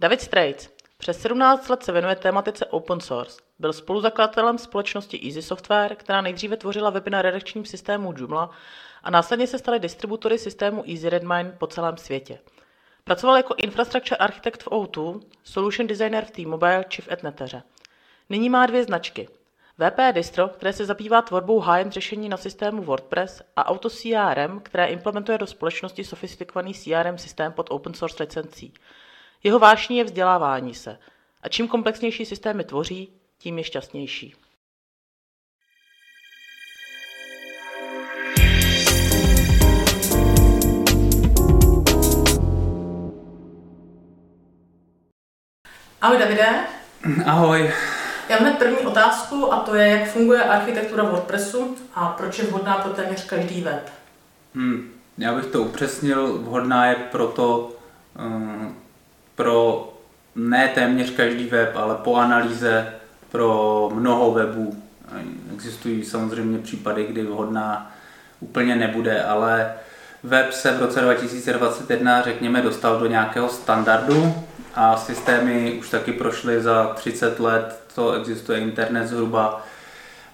David Straits přes 17 let se věnuje tématice open source. Byl spoluzakladatelem společnosti Easy Software, která nejdříve tvořila weby na redakčním systému Joomla a následně se staly distributory systému Easy Redmine po celém světě. Pracoval jako infrastructure architekt v O2, solution designer v T-Mobile či v Etneteře. Nyní má dvě značky. VP Distro, které se zabývá tvorbou high-end řešení na systému WordPress a Auto CRM, které implementuje do společnosti sofistikovaný CRM systém pod open source licencí. Jeho vášní je vzdělávání se. A čím komplexnější systémy tvoří, tím je šťastnější. Ahoj Davide. Ahoj. Já mám první otázku a to je, jak funguje architektura WordPressu a proč je vhodná pro téměř každý web. Hmm. Já bych to upřesnil, vhodná je proto um, pro ne téměř každý web, ale po analýze pro mnoho webů. Existují samozřejmě případy, kdy vhodná úplně nebude, ale web se v roce 2021, řekněme, dostal do nějakého standardu a systémy už taky prošly za 30 let, co existuje internet zhruba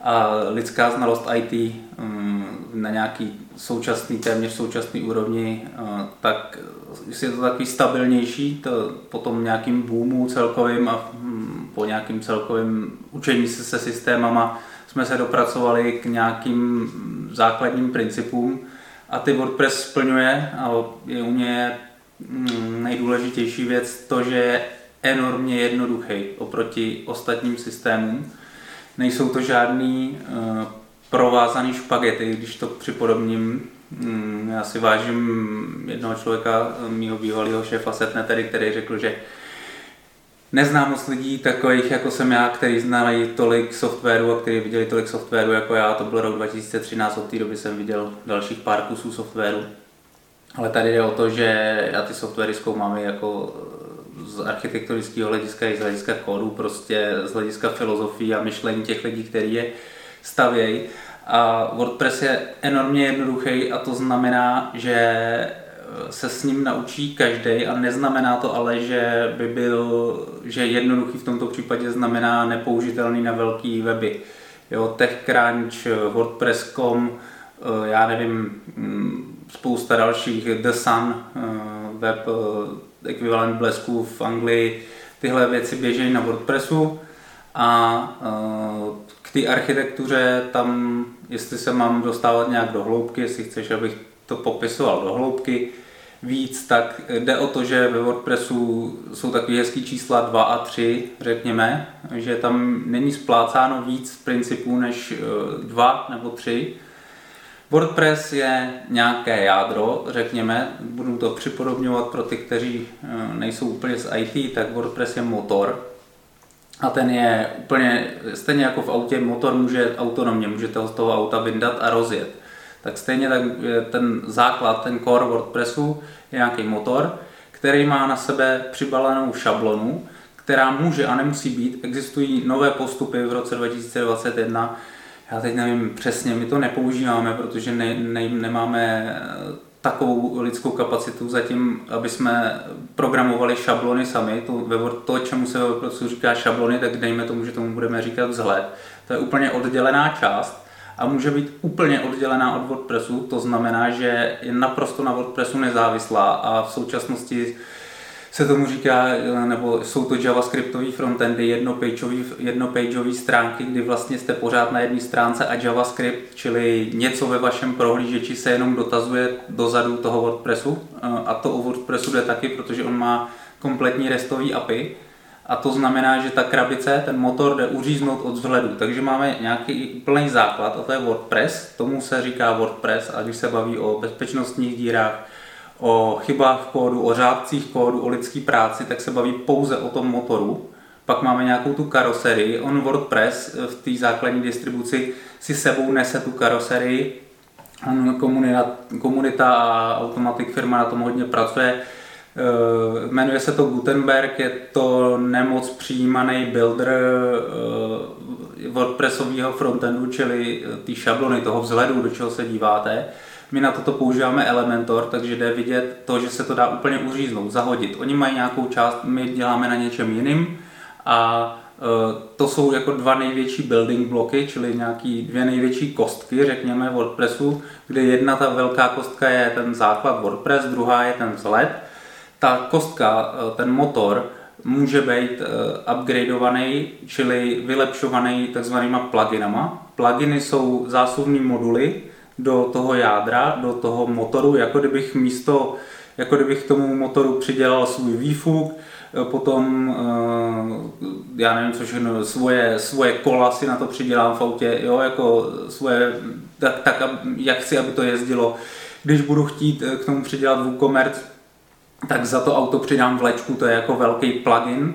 a lidská znalost IT mm, na nějaký současný, téměř současný úrovni, tak je to takový stabilnější, to po tom nějakým boomu celkovým a mm, po nějakým celkovým učení se se systémama jsme se dopracovali k nějakým základním principům a ty WordPress splňuje a je u něj mm, nejdůležitější věc to, že je enormně jednoduchý oproti ostatním systémům. Nejsou to žádný uh, provázaný špagety, když to připodobním. Um, já si vážím jednoho člověka, mýho bývalého šéfa Setnetery, který řekl, že neznám moc lidí takových jako jsem já, kteří znali tolik softwaru a kteří viděli tolik softwaru jako já. To byl rok 2013, od té doby jsem viděl dalších pár kusů softwaru. Ale tady jde o to, že já ty softwary zkoumám jako z architektonického hlediska i z hlediska kódu, prostě z hlediska filozofie a myšlení těch lidí, kteří je stavějí. A WordPress je enormně jednoduchý a to znamená, že se s ním naučí každý a neznamená to ale, že by byl, že jednoduchý v tomto případě znamená nepoužitelný na velký weby. Jo, TechCrunch, WordPress.com, eh, já nevím, mm, spousta dalších, The Sun, eh, web eh, ekvivalent blesků v Anglii, tyhle věci běží na WordPressu a uh, k té architektuře tam, jestli se mám dostávat nějak do hloubky, jestli chceš, abych to popisoval do hloubky víc, tak jde o to, že ve WordPressu jsou takové hezký čísla 2 a 3, řekněme, že tam není splácáno víc principů než 2 nebo 3, WordPress je nějaké jádro, řekněme, budu to připodobňovat pro ty, kteří eh, nejsou úplně z IT, tak WordPress je motor a ten je úplně, stejně jako v autě, motor může autonomně, můžete ho z toho auta vyndat a rozjet. Tak stejně tak ten základ, ten core WordPressu je nějaký motor, který má na sebe přibalenou šablonu, která může a nemusí být. Existují nové postupy v roce 2021, já teď nevím přesně, my to nepoužíváme, protože ne, ne, nemáme eh, takovou lidskou kapacitu zatím, aby jsme programovali šablony sami. To, to čemu se ve WordPressu říká šablony, tak dejme tomu, že tomu budeme říkat vzhled. To je úplně oddělená část a může být úplně oddělená od WordPressu. To znamená, že je naprosto na WordPressu nezávislá a v současnosti se tomu říká, nebo jsou to javascriptové frontendy, jednopageové jednopageový stránky, kdy vlastně jste pořád na jedné stránce a JavaScript, čili něco ve vašem prohlížeči se jenom dotazuje dozadu toho WordPressu. A to u WordPressu jde taky, protože on má kompletní restový API. A to znamená, že ta krabice, ten motor jde uříznout od vzhledu. Takže máme nějaký plný základ a to je WordPress. Tomu se říká WordPress a když se baví o bezpečnostních dírách, o chybách v kódu, o řádcích kódu, o lidský práci, tak se baví pouze o tom motoru. Pak máme nějakou tu karoserii. On WordPress v té základní distribuci si sebou nese tu karoserii. Komunita, komunita a Automatic firma na tom hodně pracuje. Uh, jmenuje se to Gutenberg, je to nemoc přijímaný builder uh, WordPressového frontendu, čili ty šablony toho vzhledu, do čeho se díváte. My na toto používáme Elementor, takže jde vidět to, že se to dá úplně uříznout, zahodit. Oni mají nějakou část, my děláme na něčem jiným a e, to jsou jako dva největší building bloky, čili nějaký dvě největší kostky, řekněme, WordPressu, kde jedna ta velká kostka je ten základ WordPress, druhá je ten vzhled. Ta kostka, e, ten motor, může být uh, upgradeovaný, čili vylepšovaný takzvanýma pluginama. Pluginy jsou zásuvní moduly do toho jádra, do toho motoru, jako kdybych místo, jako kdybych tomu motoru přidělal svůj výfuk, eh, potom, uh, já nevím, co všechno, svoje, svoje kola si na to přidělám v autě, jo, jako svoje, tak, tak jak chci, aby to jezdilo. Když budu chtít k tomu přidělat WooCommerce, tak za to auto přidám vlečku, to je jako velký plugin.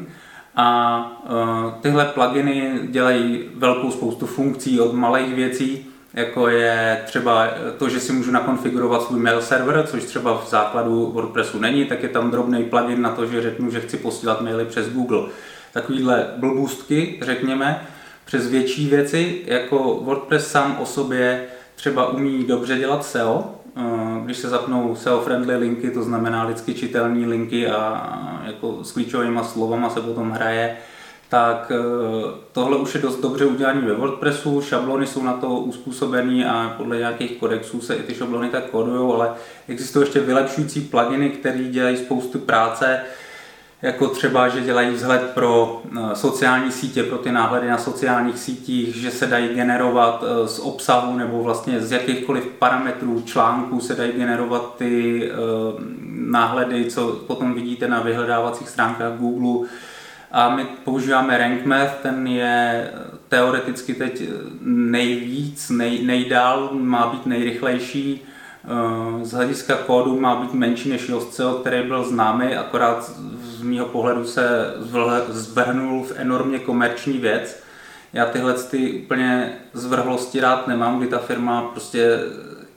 A tyhle pluginy dělají velkou spoustu funkcí od malých věcí, jako je třeba to, že si můžu nakonfigurovat svůj mail server, což třeba v základu WordPressu není, tak je tam drobný plugin na to, že řeknu, že chci posílat maily přes Google. Takovýhle blbůstky, řekněme, přes větší věci, jako WordPress sám o sobě třeba umí dobře dělat SEO, Eh, když se zapnou SEO-friendly linky, to znamená lidsky čitelné linky a jako s klíčovými slovama se potom hraje, tak eh, tohle už je dost dobře udělané ve WordPressu, šablony jsou na to uspůsobené a podle nějakých kodexů se i ty šablony tak kodují, ale existují ještě vylepšující pluginy, které dělají spoustu práce, jako třeba, že dělají vzhled pro eh, sociální sítě, pro ty náhledy na sociálních sítích, že se dají generovat eh, z obsahu nebo vlastně z jakýchkoliv parametrů článků se dají generovat ty náhledy, co potom vidíte na vyhledávacích stránkách Google. A my používáme RankMath, ten je teoreticky teď nejvíc, nej, nejdál, má být nejrychlejší Eh, z hlediska kódu má být menší než Jostcel, který byl známý, akorát z mýho pohledu se zvrhnul v enormně komerční věc. Já tyhle ty úplně zvrhlosti rád nemám, kdy ta firma prostě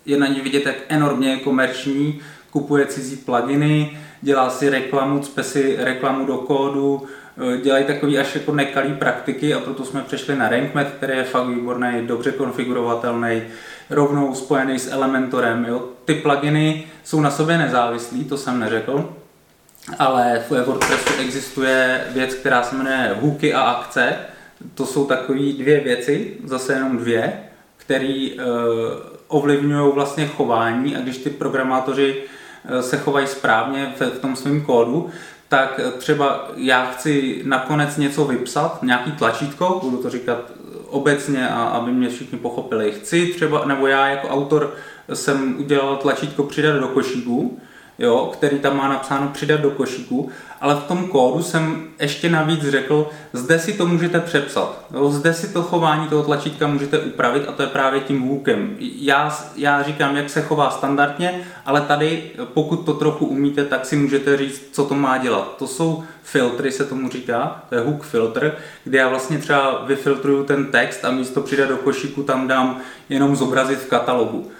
je na ní vidět, jak enormně komerční, kupuje cizí pluginy, dělá si reklamu, cpe si reklamu do kódu, eh, dělají takový až jako nekalý praktiky a proto jsme přešli na RankMath, který je fakt výborný, dobře konfigurovatelný, rovnou spojený s Elementorem. Jo? Ty pluginy jsou na sobě nezávislí, to jsem neřekl, ale v WordPressu existuje věc, která se jmenuje hooky a akce. To jsou takové dvě věci, zase jenom dvě, které uh, ovlivňují vlastně chování a když ty programátoři se chovají správně v, v tom svém kódu, tak třeba já chci nakonec něco vypsat, nějaký tlačítko, budu to říkat obecně a aby mě všichni pochopili. Chci třeba, nebo já jako autor jsem udělal tlačítko přidat do košíku, jo, který tam má napsáno přidat do košíku, ale v tom kódu jsem ještě navíc řekl, zde si to můžete přepsat, jo, zde si to chování toho tlačítka můžete upravit a to je právě tím hookem. Já, já říkám, jak se chová standardně, ale tady, pokud to trochu umíte, tak si můžete říct, co to má dělat. To jsou filtry, se tomu říká, to je hook filter, kde já vlastně třeba vyfiltruju ten text a místo přidat do košíku tam dám jenom zobrazit v katalogu.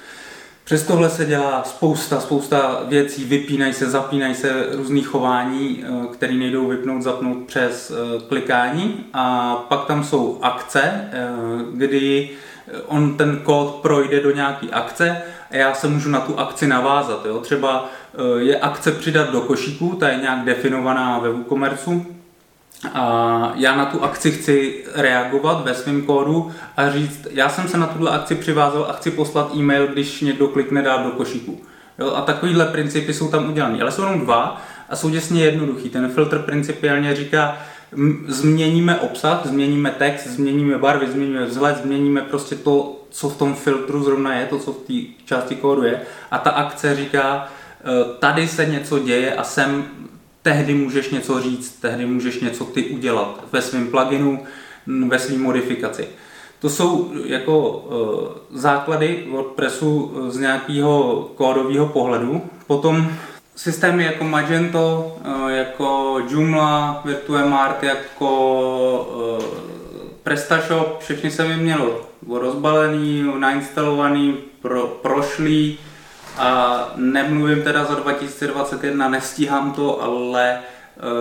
Přes tohle se dělá spousta, spousta věcí, vypínají se, zapínají se různý chování, eh, které nejdou vypnout, zapnout přes eh, klikání a pak tam jsou akce, eh, kdy on ten kód projde do nějaké akce a já se můžu na tu akci navázat. Jo? Třeba je akce přidat do košíku, ta je nějak definovaná ve WooCommerce a já na tu akci chci reagovat ve svém kódu a říct, já jsem se na tuhle akci přivázal a chci poslat e-mail, když někdo klikne dát do košíku. Jo, a takovýhle principy jsou tam udělané, ale jsou jenom dva a jsou děsně jednoduchý. Ten filtr principiálně říká, změníme obsah, změníme text, změníme barvy, změníme vzhled, změníme prostě to, co v tom filtru zrovna je, to, co v té části kódu je. A ta akce říká, e, tady se něco děje a sem tehdy můžeš něco říct, tehdy můžeš něco ty udělat ve svém pluginu, ve své modifikaci. To jsou jako uh, základy WordPressu z nějakého kódového pohledu. Potom systémy jako Magento, uh, jako Joomla, Virtuemart, jako PrestaShop, všechny jsem jim měl rozbalený, nainstalovaný, pro, prošlý, a nemluvím teda za 2021, nestíhám to, ale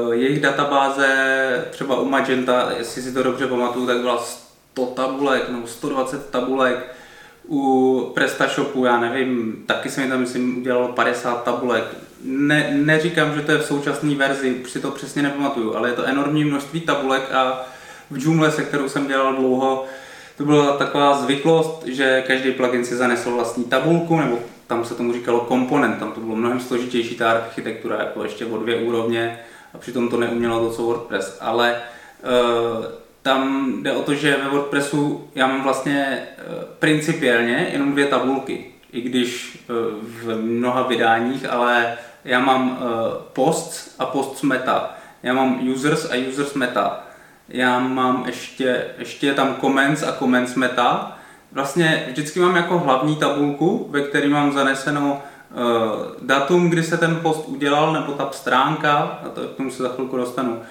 uh, jejich databáze, třeba u Magenta, jestli si to dobře pamatuju, tak byla 100 tabulek nebo 120 tabulek, u PrestaShopu, já nevím, taky jsem tam myslím udělal 50 tabulek. Ne, neříkám, že to je v současné verzi, už si to přesně nepamatuju, ale je to enormní množství tabulek a v Joomla, se kterou jsem dělal dlouho, to byla taková zvyklost, že každý plugin si zanesl vlastní tabulku, nebo tam se tomu říkalo komponent, tam to bylo mnohem složitější ta architektura, jako ještě o dvě úrovně a přitom to neumělo to, co WordPress. Ale uh, tam jde o to, že ve WordPressu já mám vlastně uh, principiálně jenom dvě tabulky, i když uh, v mnoha vydáních, ale já mám posts a posts meta. Já mám users a users meta. Já mám ještě, ještě tam comments a comments meta vlastně vždycky mám jako hlavní tabulku, ve které mám zaneseno uh, datum, kdy se ten post udělal, nebo ta stránka, a to k tomu se za chvilku dostanu,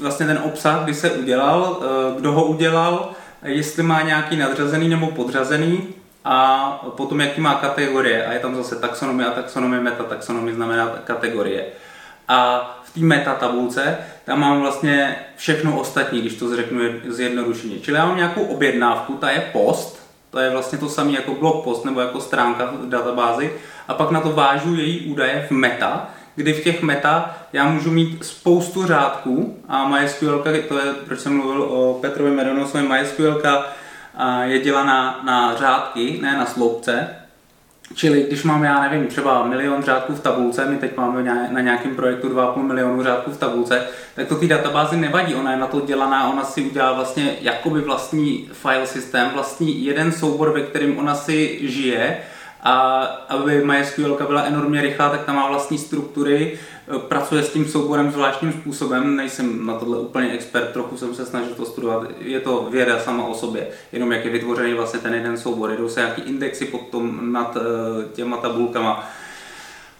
vlastně ten obsah, kdy se udělal, uh, kdo ho udělal, jestli má nějaký nadřazený nebo podřazený a potom jaký má kategorie. A je tam zase taxonomie a taxonomie, metataxonomie znamená kategorie. A v té meta tabulce tam mám vlastně všechno ostatní, když to řeknu zjednodušeně. Čili já mám nějakou objednávku, ta je post, to je vlastně to samé jako blog post nebo jako stránka v databázi. A pak na to vážu její údaje v meta, kdy v těch meta já můžu mít spoustu řádků a MySQL, to je, proč jsem mluvil o Petrovi Medonosovi, MySQL je dělaná na řádky, ne na sloupce, Čili když mám, já nevím, třeba milion řádků v tabulce, my teď máme na nějakém projektu 2,5 milionu řádků v tabulce, tak to té databázi nevadí, ona je na to dělaná, ona si udělá vlastně jakoby vlastní file systém, vlastní jeden soubor, ve kterém ona si žije. A aby MySQL byla enormně rychlá, tak tam má vlastní struktury, pracuje s tím souborem zvláštním způsobem, nejsem na tohle úplně expert, trochu jsem se snažil to studovat, je to věda sama o sobě, jenom jak je vytvořený vlastně ten jeden soubor, jedou se nějaký indexy potom nad e, těma tabulkama,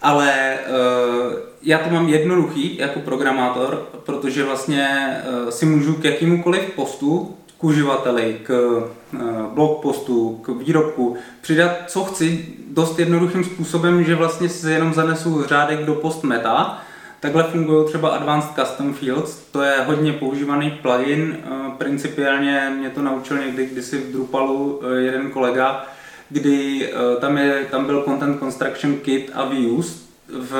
ale uh, já to mám jednoduchý jako programátor, protože vlastně si můžu k jakýmukoliv postu k uživateli, k eh, blog postu, k výrobku, přidat, co chci dost jednoduchým způsobem, že vlastně si jenom zanesu řádek do post meta. Takhle fungují třeba Advanced Custom Fields, to je hodně používaný plugin, eh, principiálně mě to naučil někdy kdysi v Drupalu eh, jeden kolega, kdy tam, je, tam byl Content Construction Kit a Views, v,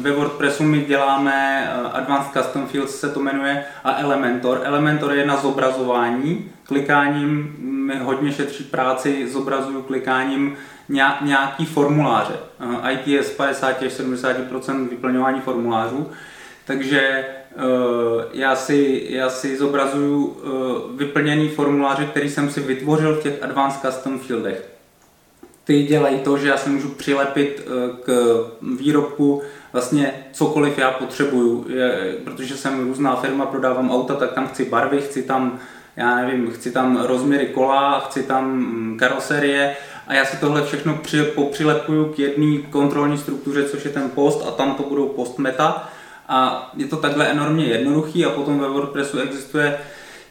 ve WordPressu my děláme eh, Advanced Custom Fields se to jmenuje a Elementor. Elementor je na zobrazování. Klikáním mi hodně šetří práci, zobrazuju klikáním nějaký formuláře. Eh, ITS 50-70% vyplňování formulářů. Takže eh, já si, já si zobrazuju vyplněný formuláře, který jsem si vytvořil v těch Advanced Custom Fieldech ty dělají to, že já si můžu přilepit eh, k výrobku vlastně cokoliv já potřebuju, protože jsem různá firma, prodávám auta, tak tam chci barvy, chci tam, já nevím, chci tam rozměry kola, chci tam mm, karoserie. A já si tohle všechno při, popřilepuju k jedné kontrolní struktuře, což je ten post a tam to budou post meta a je to takhle enormně jednoduchý a potom ve WordPressu existuje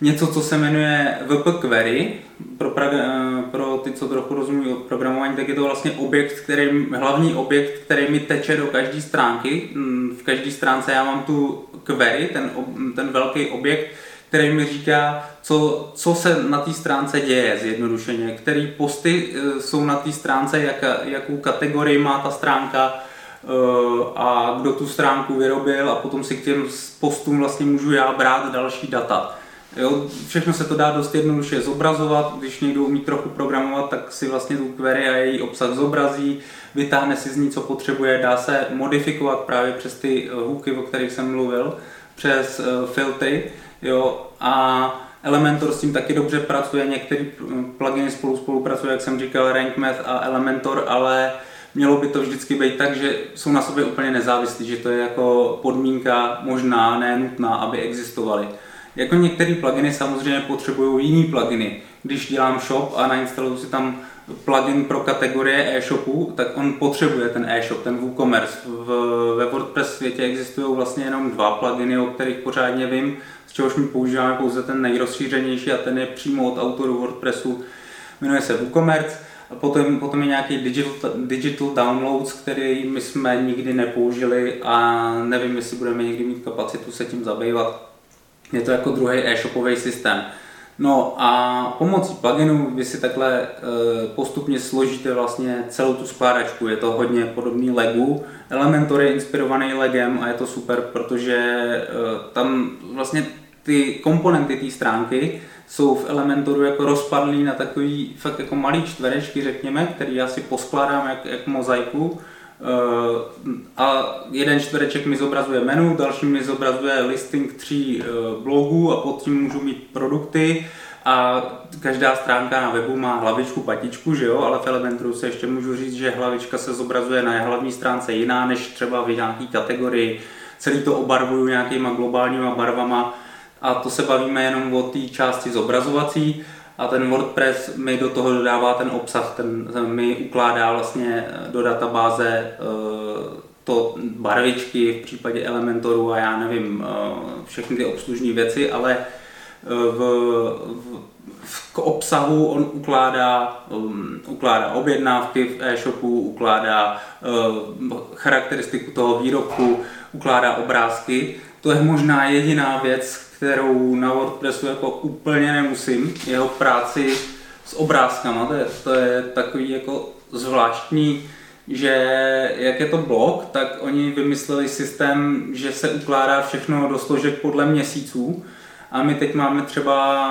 něco, co se jmenuje VP Query. Pro, eh, pro ty, co trochu rozumí o programování, tak je to vlastně objekt, který, hlavní objekt, který mi teče do každé stránky. Mm, v každé stránce já mám tu query, ten, ten velký objekt, který mi říká, co, co se na té stránce děje zjednodušeně, které posty eh, jsou na té stránce, jak, jakou kategorii má ta stránka, eh, a kdo tu stránku vyrobil a potom si k těm postům vlastně můžu já brát další data. Jo, všechno se to dá dost jednoduše zobrazovat, když někdo umí trochu programovat, tak si vlastně tu query a její obsah zobrazí, vytáhne si z ní, co potřebuje, dá se modifikovat právě přes ty eh, hooky, o kterých jsem mluvil, přes uh, filtry, jo, a Elementor s tím taky dobře pracuje, některé pluginy spolu spolupracují, jak jsem říkal, RankMath a Elementor, ale mělo by to vždycky být tak, že jsou na sobě úplně nezávislí, že to je jako podmínka možná, ne nutná, aby existovaly. Jako některé pluginy samozřejmě potřebují jiný pluginy. Když dělám shop a nainstaluju si tam plugin pro kategorie e-shopu, tak on potřebuje ten e-shop, ten WooCommerce. V, ve WordPress světě existují vlastně jenom dva pluginy, o kterých pořádně vím, z čehož my používáme pouze ten nejrozšířenější a ten je přímo od autorů WordPressu. Jmenuje se WooCommerce. A potom, potom je nějaký digital, digital downloads, který my jsme nikdy nepoužili a nevím, jestli budeme někdy mít kapacitu se tím zabývat je to jako druhý e-shopový systém. No a pomocí pluginu vy si takhle e, postupně složíte vlastně celou tu skládačku. Je to hodně podobný Legu. Elementor je inspirovaný Legem a je to super, protože e, tam vlastně ty komponenty té stránky jsou v Elementoru jako rozpadlý na takový fakt jako malý čtverečky, řekněme, který já si poskládám jak, jak mozaiku. Uh, a jeden čtvereček mi zobrazuje menu, další mi zobrazuje listing tří uh, blogů a pod tím můžu mít produkty. A každá stránka na webu má hlavičku, patičku, že jo, ale v Elementoru se ještě můžu říct, že hlavička se zobrazuje na hlavní stránce jiná než třeba v nějaké kategorii. Celý to obarvuju nějakýma globálníma barvama. A to se bavíme jenom o té části zobrazovací a ten WordPress mi do toho dodává ten obsah, ten, mi ukládá vlastně do databáze eh, to barvičky v případě Elementoru a já nevím, eh, všechny ty obslužní věci, ale eh, v, v, k obsahu on ukládá, um, ukládá objednávky v e-shopu, ukládá uh, charakteristiku toho výrobku, ukládá obrázky. To je možná jediná věc, kterou na WordPressu jako úplně nemusím. Jeho práci s obrázkama, to je, to je takový jako zvláštní, že jak je to blog, tak oni vymysleli systém, že se ukládá všechno do složek podle měsíců. A my teď máme třeba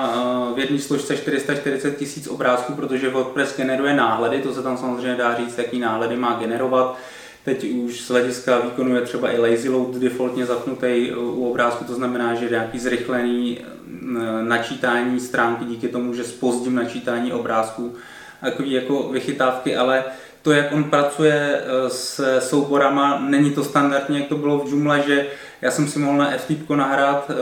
eh, v jedné složce 440 tisíc obrázků, protože WordPress generuje náhledy, to se tam samozřejmě dá říct, jaký náhledy má generovat Teď už z hlediska výkonu je třeba i lazy load defaultně zapnutý u obrázku, to znamená, že nějaký zrychlený načítání stránky díky tomu, že spozdím načítání obrázků, takový jako vychytávky, ale to, jak on pracuje eh, s souborama, není to standardně, jak to bylo v Joomla, že já jsem si mohl na FTP nahrát eh,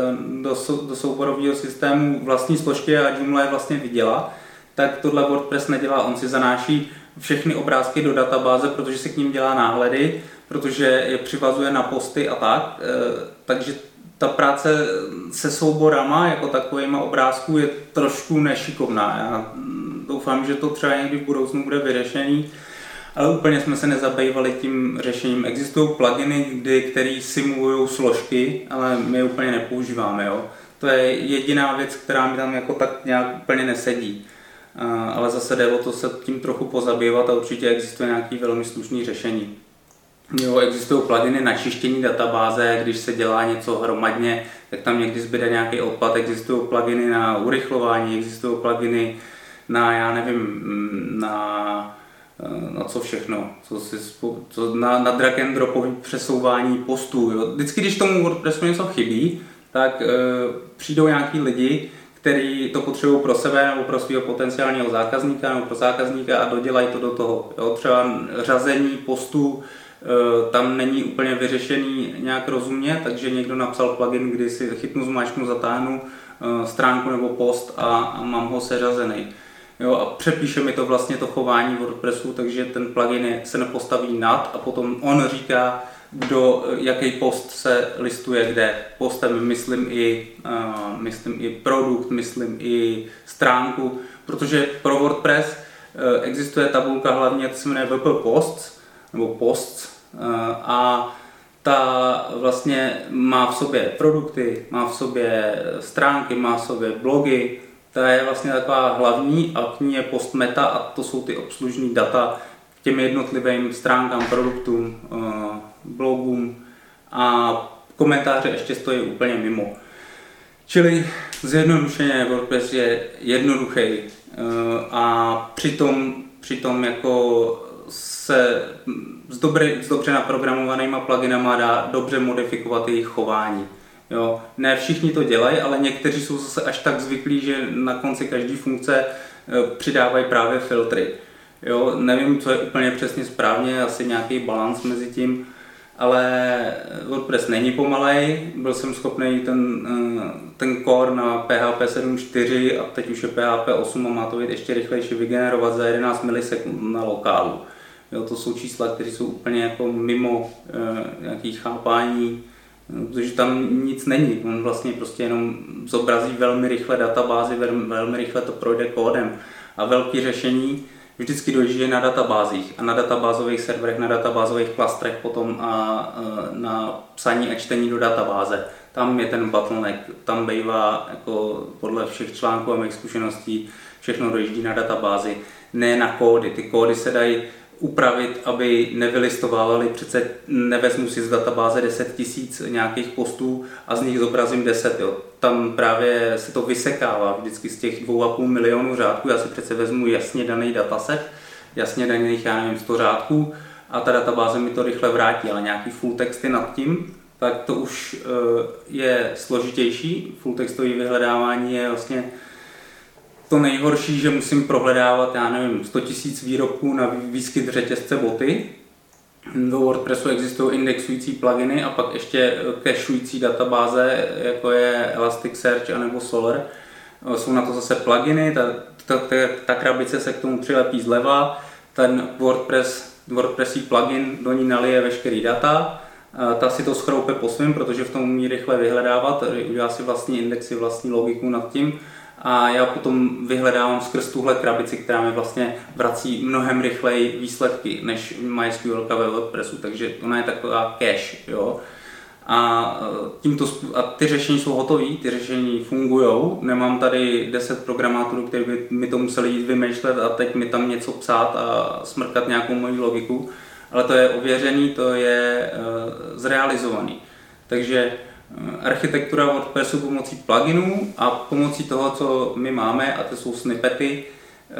do, do souborového systému vlastní složky a Joomla je vlastně viděla, tak tohle WordPress nedělá, on si zanáší všechny obrázky do databáze, protože si k ním dělá náhledy, protože je přivazuje na posty a tak. E, takže ta práce se souborama jako takovýma obrázků je trošku nešikovná. Já doufám, že to třeba někdy v budoucnu bude vyřešený, ale úplně jsme se nezabývali tím řešením. Existují pluginy, kdy, které simulují složky, ale my je úplně nepoužíváme. Jo? To je jediná věc, která mi tam jako tak nějak úplně nesedí ale zase jde o to se tím trochu pozabývat a určitě existuje nějaký velmi slušný řešení. Jo, existují pluginy na čištění databáze, když se dělá něco hromadně, tak tam někdy zbyde nějaký odpad, existují pluginy na urychlování, existují pluginy na, já nevím, na, na co všechno, co si, co, na, na drag and dropový přesouvání postů. Jo. Vždycky, když tomu WordPressu něco chybí, tak e, přijdou nějaký lidi, který to potřebují pro sebe nebo pro svého potenciálního zákazníka nebo pro zákazníka a dodělají to do toho. Jo, třeba řazení postů e, tam není úplně vyřešený nějak rozumně, takže někdo napsal plugin, kdy si chytnu, zmáčknu, zatáhnu e, stránku nebo post a, mám ho seřazený. Jo, a přepíše mi to vlastně to chování WordPressu, takže ten plugin se nepostaví nad a potom on říká, kdo, jaký post se listuje kde. Postem myslím i, uh, myslím i produkt, myslím i stránku, protože pro WordPress uh, existuje tabulka hlavně, co se jmenuje WP Posts, nebo Posts, a ta vlastně má v sobě produkty, má v sobě stránky, má v sobě blogy, ta je vlastně taková hlavní a k ní je post meta a to jsou ty obslužní data k těm jednotlivým stránkám, produktům, blogům a komentáře ještě stojí úplně mimo. Čili zjednodušeně WordPress je jednoduchý eh, a přitom, přitom jako se s, dobře, s dobře naprogramovanýma pluginama dá dobře modifikovat jejich chování. Jo. Ne všichni to dělají, ale někteří jsou zase až tak zvyklí, že na konci každé funkce eh, přidávají právě filtry. Jo. Nevím, co je úplně přesně správně, asi nějaký balans mezi tím, ale WordPress není pomalej, byl jsem schopný ten, eh, ten core na PHP 7.4 a teď už je PHP 8 a má to být ještě rychlejší vygenerovat za 11 milisekund na lokálu. Jo, to jsou čísla, které jsou úplně jako mimo e, nějaký chápání, eh, protože tam nic není. On vlastně prostě jenom zobrazí velmi rychle databázi, velmi, rychle to projde kódem. A velké řešení vždycky dojíždějí na databázích a na databázových serverech, na databázových klastrech potom a na psaní a čtení do databáze. Tam je ten bottleneck, tam bývá jako podle všech článků a mých zkušeností všechno dojíždí na databázi, ne na kódy. Ty kódy se dají upravit, aby nevylistovávali, přece nevezmu si z databáze 10 tisíc nějakých postů a z nich zobrazím 10. Jo. Tam právě se to vysekává vždycky z těch 2,5 milionů řádků. Já si přece vezmu jasně daný dataset, jasně daných, já nevím, 100 řádků a ta databáze mi to rychle vrátí, ale nějaký full texty nad tím, tak to už eh, je složitější. Full textový vyhledávání je vlastně to nejhorší, že musím prohledávat, já nevím, 100 000 výrobků na výskyt řetězce boty. Do WordPressu existují indexující pluginy a pak ještě cachující databáze, jako je Elasticsearch anebo Solar. Jsou na to zase pluginy, ta, ta, ta, ta krabice se k tomu přilepí zleva, ten WordPress, WordPressí plugin do ní nalije veškerý data, ta si to schroupe po svém, protože v tom umí rychle vyhledávat, udělá si vlastní indexy, vlastní logiku nad tím a já potom vyhledávám skrz tuhle krabici, která mi vlastně vrací mnohem rychleji výsledky než MySQL ve WordPressu, takže ona je taková cache, jo. A, e, tímto, a ty řešení jsou hotové, ty řešení fungují. Nemám tady 10 programátorů, kteří by mi to museli jít vymýšlet a teď mi tam něco psát a smrkat nějakou moji logiku, ale to je ověřený, to je uh, zrealizovaný. Takže architektura WordPressu pomocí pluginů a pomocí toho, co my máme, a to jsou snippety, eh,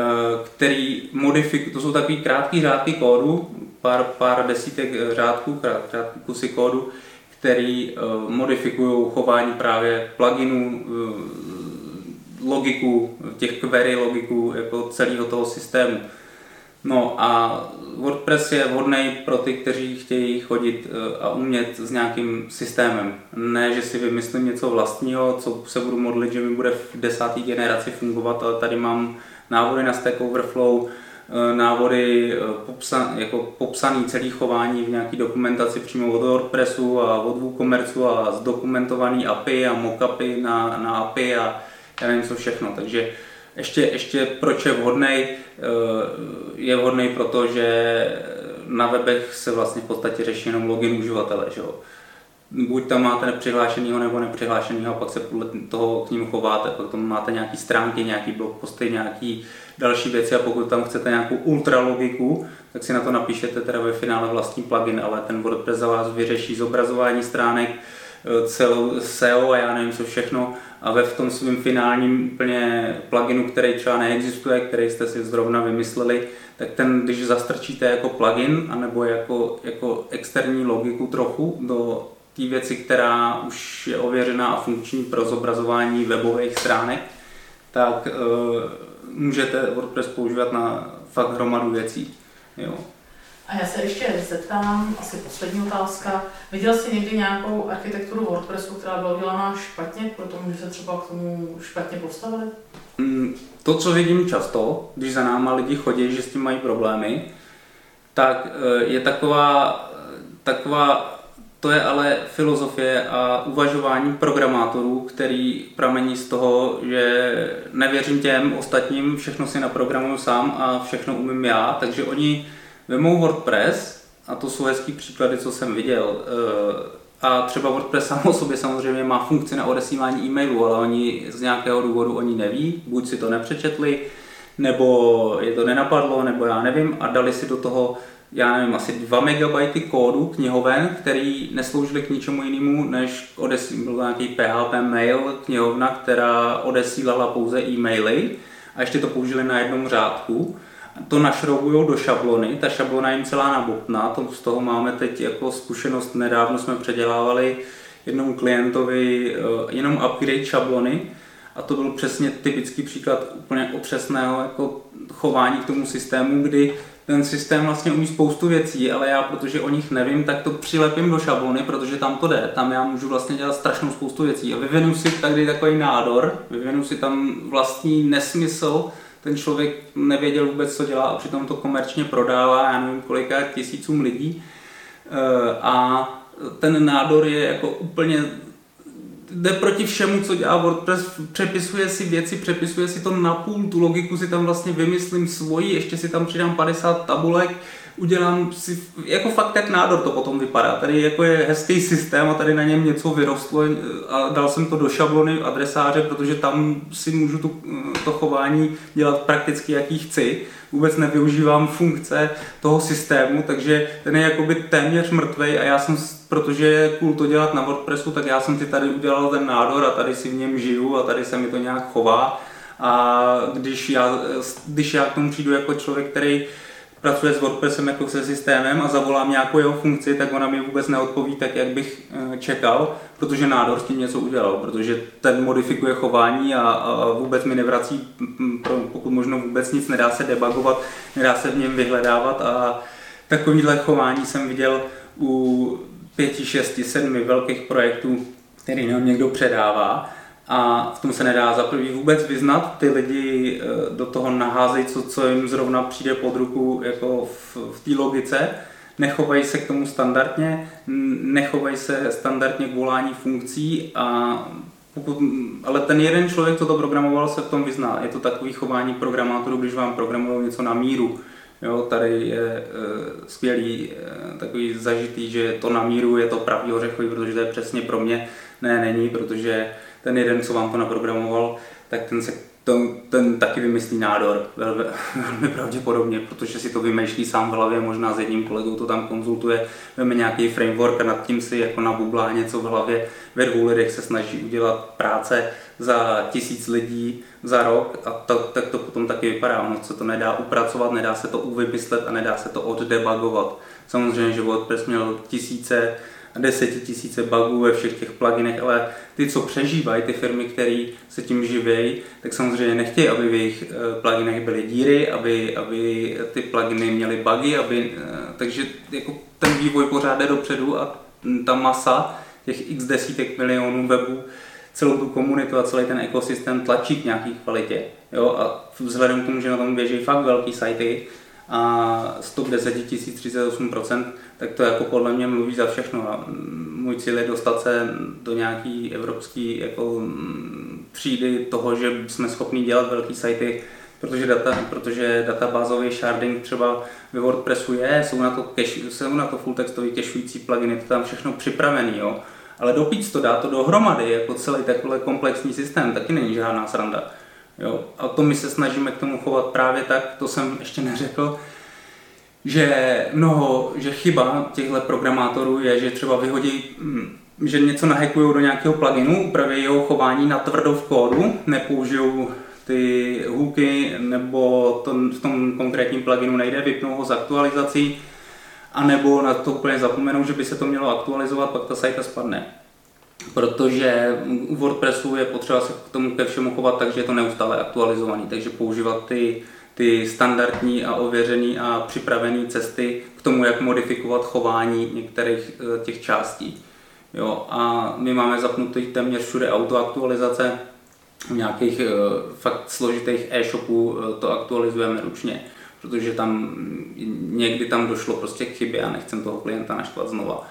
který modifikují, to jsou takový krátký řádky kódu, pár, pár desítek řádků, krátký kusy kódu, který eh, modifikují chování právě pluginů, eh, logiku, těch query logiku jako celého toho systému. No a WordPress je vhodný pro ty, kteří chtějí chodit eh, a umět s nějakým systémem. Ne, že si vymyslím něco vlastního, co se budu modlit, že mi bude v desáté generaci fungovat, ale tady mám návody na Stack Overflow, eh, návody eh, popsan, jako popsaný celý chování v nějaké dokumentaci přímo od WordPressu a od WooCommerce a zdokumentovaný API a mockupy na, na API a já nevím co všechno. Takže ještě, ještě proč je vhodný? Eh, je vhodný proto, že na webech se vlastně v podstatě řeší jenom login uživatele. Že jo? Buď tam máte nepřihlášenýho nebo nepřihlášenýho, pak se podle toho k ním chováte, pak tam máte nějaké stránky, nějaký blog posty, nějaký další věci a pokud tam chcete nějakou ultralogiku, tak si na to napíšete teda ve finále vlastní plugin, ale ten WordPress za vás vyřeší zobrazování stránek, eh, celou SEO a já nevím co všechno a ve v tom svém finálním úplně pluginu, který třeba neexistuje, který jste si zrovna vymysleli, tak ten, když zastrčíte jako plugin, anebo jako, jako externí logiku trochu do té věci, která už je ověřená a funkční pro zobrazování webových stránek, tak uh, můžete WordPress používat na fakt hromadu věcí. Jo. A já se ještě zeptám, asi poslední otázka. Viděl jsi někdy nějakou architekturu WordPressu, která byla udělaná špatně, protože se třeba k tomu špatně postavili? Mm, to, co vidím často, když za náma lidi chodí, že s tím mají problémy, tak eh, je taková, taková to je ale filozofie a uvažování programátorů, který pramení z toho, že nevěřím těm ostatním, všechno si naprogramuju sám a všechno umím já, takže oni Vemou WordPress, a to jsou hezký příklady, co jsem viděl, eh, a třeba WordPress sám o sobě samozřejmě má funkci na odesílání e-mailů, ale oni z nějakého důvodu oni neví, buď si to nepřečetli, nebo je to nenapadlo, nebo já nevím, a dali si do toho, já nevím, asi 2 MB kódu knihoven, který nesloužily k ničemu jinému, než odesí, byl nějaký PHP mail knihovna, která odesílala pouze e-maily a ještě to použili na jednom řádku to našroubují do šablony, ta šablona jim celá nabopná, to, z toho máme teď jako zkušenost, nedávno jsme předělávali jednomu klientovi uh, jenom upgrade šablony a to byl přesně typický příklad úplně otřesného jako chování k tomu systému, kdy ten systém vlastně umí spoustu věcí, ale já, protože o nich nevím, tak to přilepím do šablony, protože tam to jde. Tam já můžu vlastně dělat strašnou spoustu věcí. A vyvinu si tady takový nádor, vyvinu si tam vlastní nesmysl, ten člověk nevěděl vůbec, co dělá a přitom to komerčně prodává, já nevím kolika tisícům lidí. Eh, a ten nádor je jako úplně jde proti všemu, co dělá WordPress, přepisuje si věci, přepisuje si to na půl, tu logiku si tam vlastně vymyslím svoji, ještě si tam přidám 50 tabulek, udělám si, jako fakt jak nádor to potom vypadá. Tady jako je hezký systém a tady na něm něco vyrostlo a dal jsem to do šablony adresáře, protože tam si můžu tu, to chování dělat prakticky jaký chci. Vůbec nevyužívám funkce toho systému, takže ten je jakoby téměř mrtvej a já jsem, protože je cool to dělat na WordPressu, tak já jsem si tady udělal ten nádor a tady si v něm žiju a tady se mi to nějak chová. A když já, když já k tomu přijdu jako člověk, který pracuje s WordPressem jako se systémem a zavolám nějakou jeho funkci, tak ona mi vůbec neodpoví tak, jak bych eh, čekal, protože nádor s tím něco udělal, protože ten modifikuje chování a, a vůbec mi nevrací, pokud možno vůbec nic, nedá se debugovat, nedá se v něm vyhledávat a takovýhle chování jsem viděl u pěti, šesti, sedmi velkých projektů, který nám někdo předává a v tom se nedá za prvý vůbec vyznat, ty lidi eh, do toho naházejí, co, co jim zrovna přijde pod ruku jako v, v té logice, nechovají se k tomu standardně, nechovají se standardně k volání funkcí a pokud, ale ten jeden člověk, co to programoval, se v tom vyzná. Je to takový chování programátorů, když vám programují něco na míru. Jo, tady je e, skvělý e, takový zažitý, že to na míru je to pravý ořechový, protože to je přesně pro mě. Ne, není, protože ten jeden, co vám to naprogramoval, tak ten se to, ten taky vymyslí nádor, velmi, velmi pravděpodobně, protože si to vymýšlí sám v hlavě, možná s jedním kolegou to tam konzultuje, veme nějaký framework a nad tím si jako nabublá něco v hlavě. Ve dvou lidech se snaží udělat práce za tisíc lidí za rok a to, tak to potom taky vypadá. Ono se to nedá upracovat, nedá se to uvymyslet a nedá se to oddebugovat. Samozřejmě, že WordPress měl tisíce desetitisíce bugů ve všech těch pluginech, ale ty, co přežívají, ty firmy, které se tím živějí, tak samozřejmě nechtějí, aby v jejich eh, pluginech byly díry, aby, aby ty pluginy měly bugy, aby, eh, takže jako ten vývoj pořád jde dopředu a ta masa těch x desítek milionů webů celou tu komunitu a celý ten ekosystém tlačí k nějaký kvalitě. Jo? A vzhledem k tomu, že na tom běží fakt velký sajty, a 110 38%, tak to jako podle mě mluví za všechno. A můj cíl je dostat se do nějaký evropský jako třídy toho, že jsme schopni dělat velký sajty, protože, data, protože databázový sharding třeba ve WordPressu je, jsou na to, cache, jsou na to full textový cachující pluginy, to tam všechno připravený, jo. Ale dopít to, dá to dohromady, jako celý takový komplexní systém, taky není žádná sranda. Jo? A to my se snažíme k tomu chovat právě tak, to jsem ještě neřekl, že mnoho, že chyba těchto programátorů je, že třeba vyhodí, hm, že něco nahekují do nějakého pluginu, upraví jeho chování na tvrdou v kódu, nepoužijou ty hooky, nebo to v tom konkrétním pluginu nejde, vypnou ho z aktualizací, anebo na to úplně zapomenou, že by se to mělo aktualizovat, pak ta sajta spadne protože u WordPressu je potřeba se k tomu ke všemu chovat tak, že je to neustále aktualizovaný, takže používat ty, ty standardní a ověřené a připravené cesty k tomu, jak modifikovat chování některých eh, těch částí. Jo, a my máme zapnutý téměř všude autoaktualizace, v nějakých uh, fakt složitých e-shopů uh, to aktualizujeme ručně, protože tam někdy tam došlo prostě k chybě a nechcem toho klienta naštvat znova.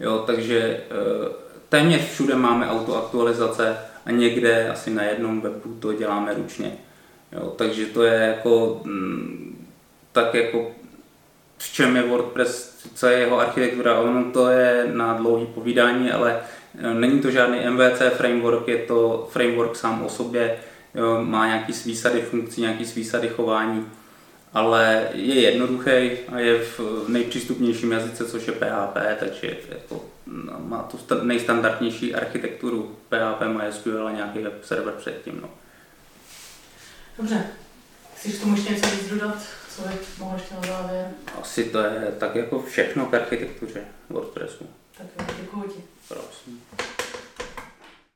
Jo, takže téměř všude máme autoaktualizace a někde asi na jednom webu to děláme ručně. Jo, takže to je jako mm, tak jako v čem je WordPress, co je jeho architektura, ono to je na dlouhý povídání, ale e, není to žádný MVC framework, je to framework sám o sobě, jo, má nějaký svý sady funkcí, nějaký svý sady chování, ale je jednoduchý a je v nejpřístupnějším jazyce, což je PHP, takže jako no, má tu nejstandardnější architekturu PHP, MySQL a nějaký web server předtím. No. Dobře. Chceš tomu ještě něco víc dodat? Co by mohl ještě na závěr? Asi to je tak jako všechno k architektuře WordPressu. Tak jo, děkuji ti. Prosím.